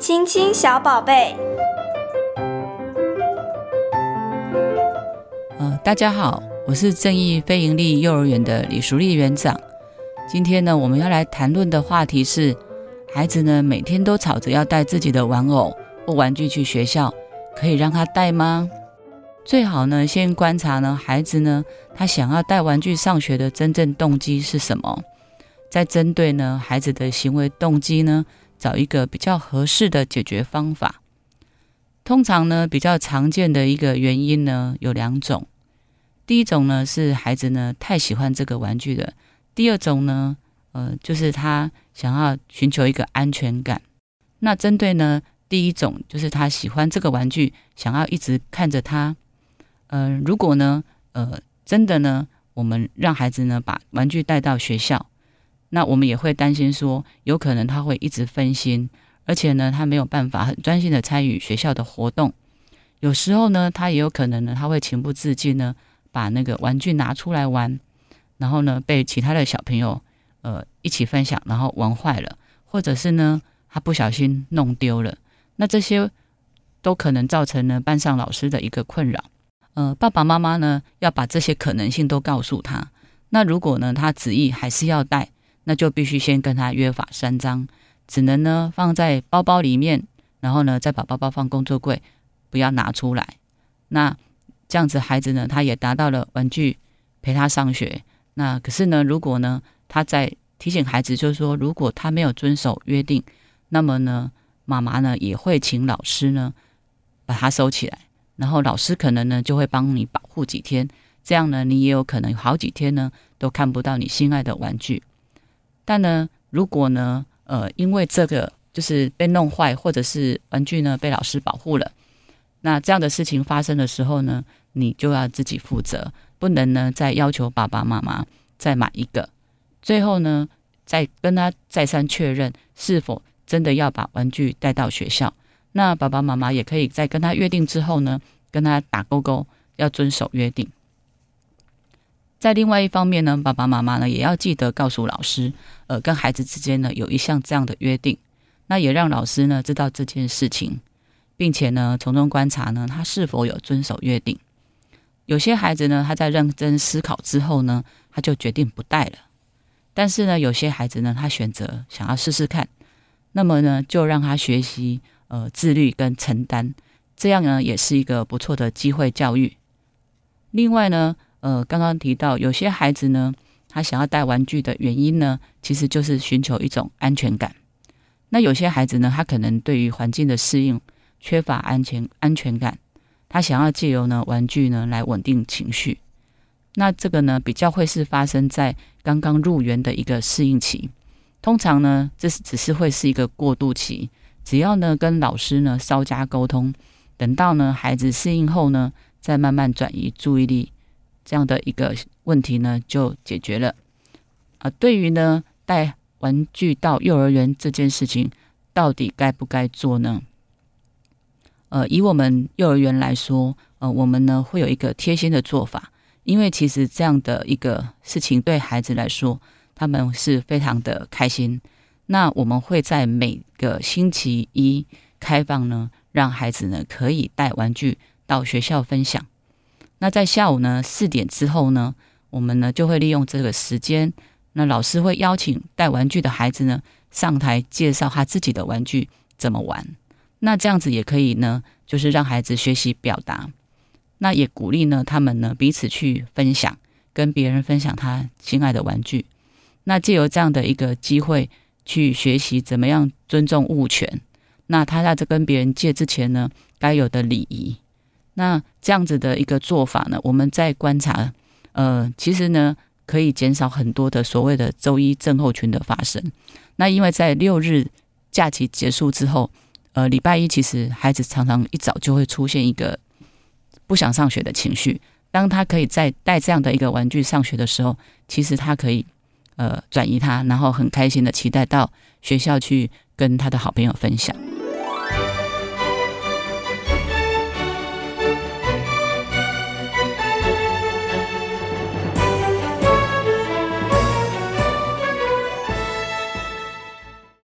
亲亲小宝贝。呃，大家好，我是正义非营利幼儿园的李淑丽园长。今天呢，我们要来谈论的话题是：孩子呢每天都吵着要带自己的玩偶或玩具去学校，可以让他带吗？最好呢，先观察呢孩子呢他想要带玩具上学的真正动机是什么。再针对呢孩子的行为动机呢，找一个比较合适的解决方法。通常呢比较常见的一个原因呢有两种，第一种呢是孩子呢太喜欢这个玩具了，第二种呢呃就是他想要寻求一个安全感。那针对呢第一种就是他喜欢这个玩具，想要一直看着他。呃如果呢呃真的呢我们让孩子呢把玩具带到学校。那我们也会担心说，有可能他会一直分心，而且呢，他没有办法很专心的参与学校的活动。有时候呢，他也有可能呢，他会情不自禁呢，把那个玩具拿出来玩，然后呢，被其他的小朋友呃一起分享，然后玩坏了，或者是呢，他不小心弄丢了。那这些都可能造成呢班上老师的一个困扰。呃，爸爸妈妈呢要把这些可能性都告诉他。那如果呢他执意还是要带，那就必须先跟他约法三章，只能呢放在包包里面，然后呢再把包包放工作柜，不要拿出来。那这样子孩子呢，他也达到了玩具陪他上学。那可是呢，如果呢他在提醒孩子，就是说如果他没有遵守约定，那么呢妈妈呢也会请老师呢把他收起来，然后老师可能呢就会帮你保护几天，这样呢你也有可能好几天呢都看不到你心爱的玩具。但呢，如果呢，呃，因为这个就是被弄坏，或者是玩具呢被老师保护了，那这样的事情发生的时候呢，你就要自己负责，不能呢再要求爸爸妈妈再买一个。最后呢，再跟他再三确认是否真的要把玩具带到学校。那爸爸妈妈也可以在跟他约定之后呢，跟他打勾勾，要遵守约定。在另外一方面呢，爸爸妈妈呢也要记得告诉老师，呃，跟孩子之间呢有一项这样的约定，那也让老师呢知道这件事情，并且呢从中观察呢他是否有遵守约定。有些孩子呢他在认真思考之后呢，他就决定不带了，但是呢有些孩子呢他选择想要试试看，那么呢就让他学习呃自律跟承担，这样呢也是一个不错的机会教育。另外呢。呃，刚刚提到有些孩子呢，他想要带玩具的原因呢，其实就是寻求一种安全感。那有些孩子呢，他可能对于环境的适应缺乏安全安全感，他想要借由呢玩具呢来稳定情绪。那这个呢，比较会是发生在刚刚入园的一个适应期。通常呢，这是只是会是一个过渡期，只要呢跟老师呢稍加沟通，等到呢孩子适应后呢，再慢慢转移注意力。这样的一个问题呢，就解决了。啊、对于呢带玩具到幼儿园这件事情，到底该不该做呢？呃，以我们幼儿园来说，呃，我们呢会有一个贴心的做法，因为其实这样的一个事情对孩子来说，他们是非常的开心。那我们会在每个星期一开放呢，让孩子呢可以带玩具到学校分享。那在下午呢四点之后呢，我们呢就会利用这个时间，那老师会邀请带玩具的孩子呢上台介绍他自己的玩具怎么玩。那这样子也可以呢，就是让孩子学习表达，那也鼓励呢他们呢彼此去分享，跟别人分享他心爱的玩具。那借由这样的一个机会去学习怎么样尊重物权。那他在这跟别人借之前呢，该有的礼仪。那这样子的一个做法呢，我们在观察，呃，其实呢可以减少很多的所谓的周一症候群的发生。那因为在六日假期结束之后，呃，礼拜一其实孩子常常一早就会出现一个不想上学的情绪。当他可以在带这样的一个玩具上学的时候，其实他可以呃转移他，然后很开心的期待到学校去跟他的好朋友分享。